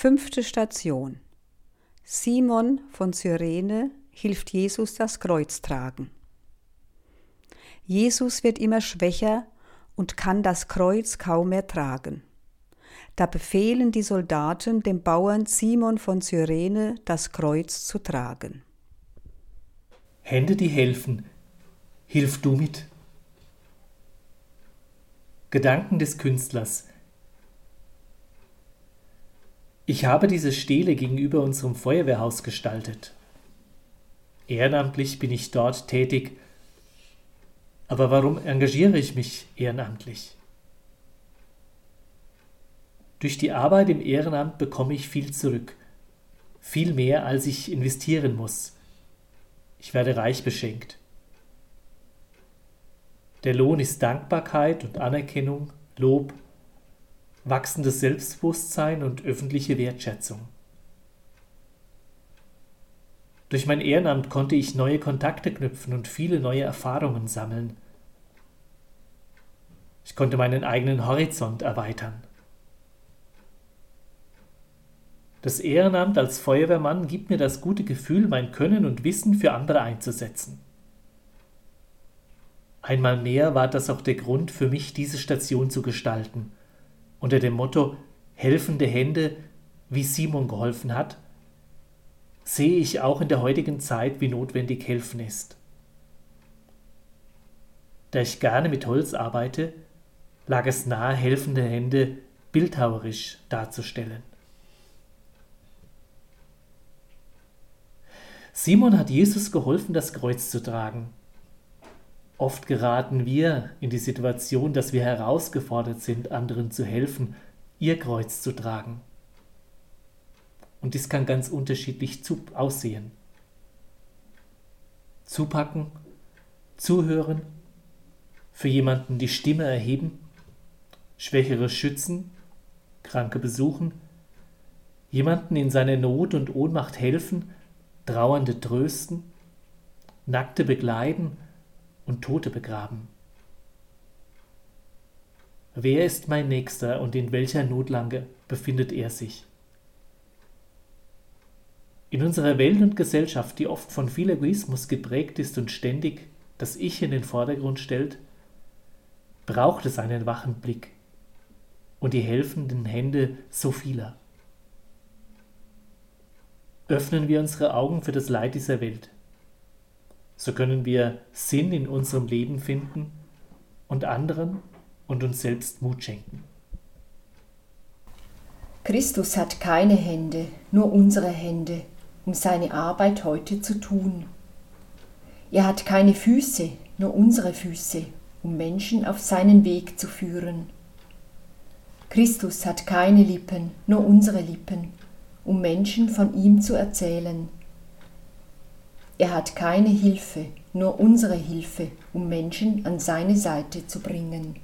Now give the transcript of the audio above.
Fünfte Station. Simon von Cyrene hilft Jesus das Kreuz tragen. Jesus wird immer schwächer und kann das Kreuz kaum mehr tragen. Da befehlen die Soldaten dem Bauern Simon von Cyrene, das Kreuz zu tragen. Hände, die helfen, hilf du mit. Gedanken des Künstlers. Ich habe diese Stele gegenüber unserem Feuerwehrhaus gestaltet. Ehrenamtlich bin ich dort tätig. Aber warum engagiere ich mich ehrenamtlich? Durch die Arbeit im Ehrenamt bekomme ich viel zurück. Viel mehr, als ich investieren muss. Ich werde reich beschenkt. Der Lohn ist Dankbarkeit und Anerkennung, Lob, wachsendes Selbstbewusstsein und öffentliche Wertschätzung. Durch mein Ehrenamt konnte ich neue Kontakte knüpfen und viele neue Erfahrungen sammeln. Ich konnte meinen eigenen Horizont erweitern. Das Ehrenamt als Feuerwehrmann gibt mir das gute Gefühl, mein Können und Wissen für andere einzusetzen. Einmal mehr war das auch der Grund für mich, diese Station zu gestalten, unter dem Motto helfende Hände, wie Simon geholfen hat, sehe ich auch in der heutigen Zeit, wie notwendig helfen ist. Da ich gerne mit Holz arbeite, lag es nahe, helfende Hände bildhauerisch darzustellen. Simon hat Jesus geholfen, das Kreuz zu tragen. Oft geraten wir in die Situation, dass wir herausgefordert sind, anderen zu helfen, ihr Kreuz zu tragen. Und dies kann ganz unterschiedlich aussehen. Zupacken, zuhören, für jemanden die Stimme erheben, Schwächere schützen, Kranke besuchen, jemanden in seiner Not und Ohnmacht helfen, Trauernde trösten, Nackte begleiten, und Tote begraben. Wer ist mein Nächster und in welcher Notlange befindet er sich? In unserer Welt und Gesellschaft, die oft von viel Egoismus geprägt ist und ständig das Ich in den Vordergrund stellt, braucht es einen wachen Blick und die helfenden Hände so vieler. Öffnen wir unsere Augen für das Leid dieser Welt so können wir Sinn in unserem Leben finden und anderen und uns selbst Mut schenken. Christus hat keine Hände, nur unsere Hände, um seine Arbeit heute zu tun. Er hat keine Füße, nur unsere Füße, um Menschen auf seinen Weg zu führen. Christus hat keine Lippen, nur unsere Lippen, um Menschen von ihm zu erzählen. Er hat keine Hilfe, nur unsere Hilfe, um Menschen an seine Seite zu bringen.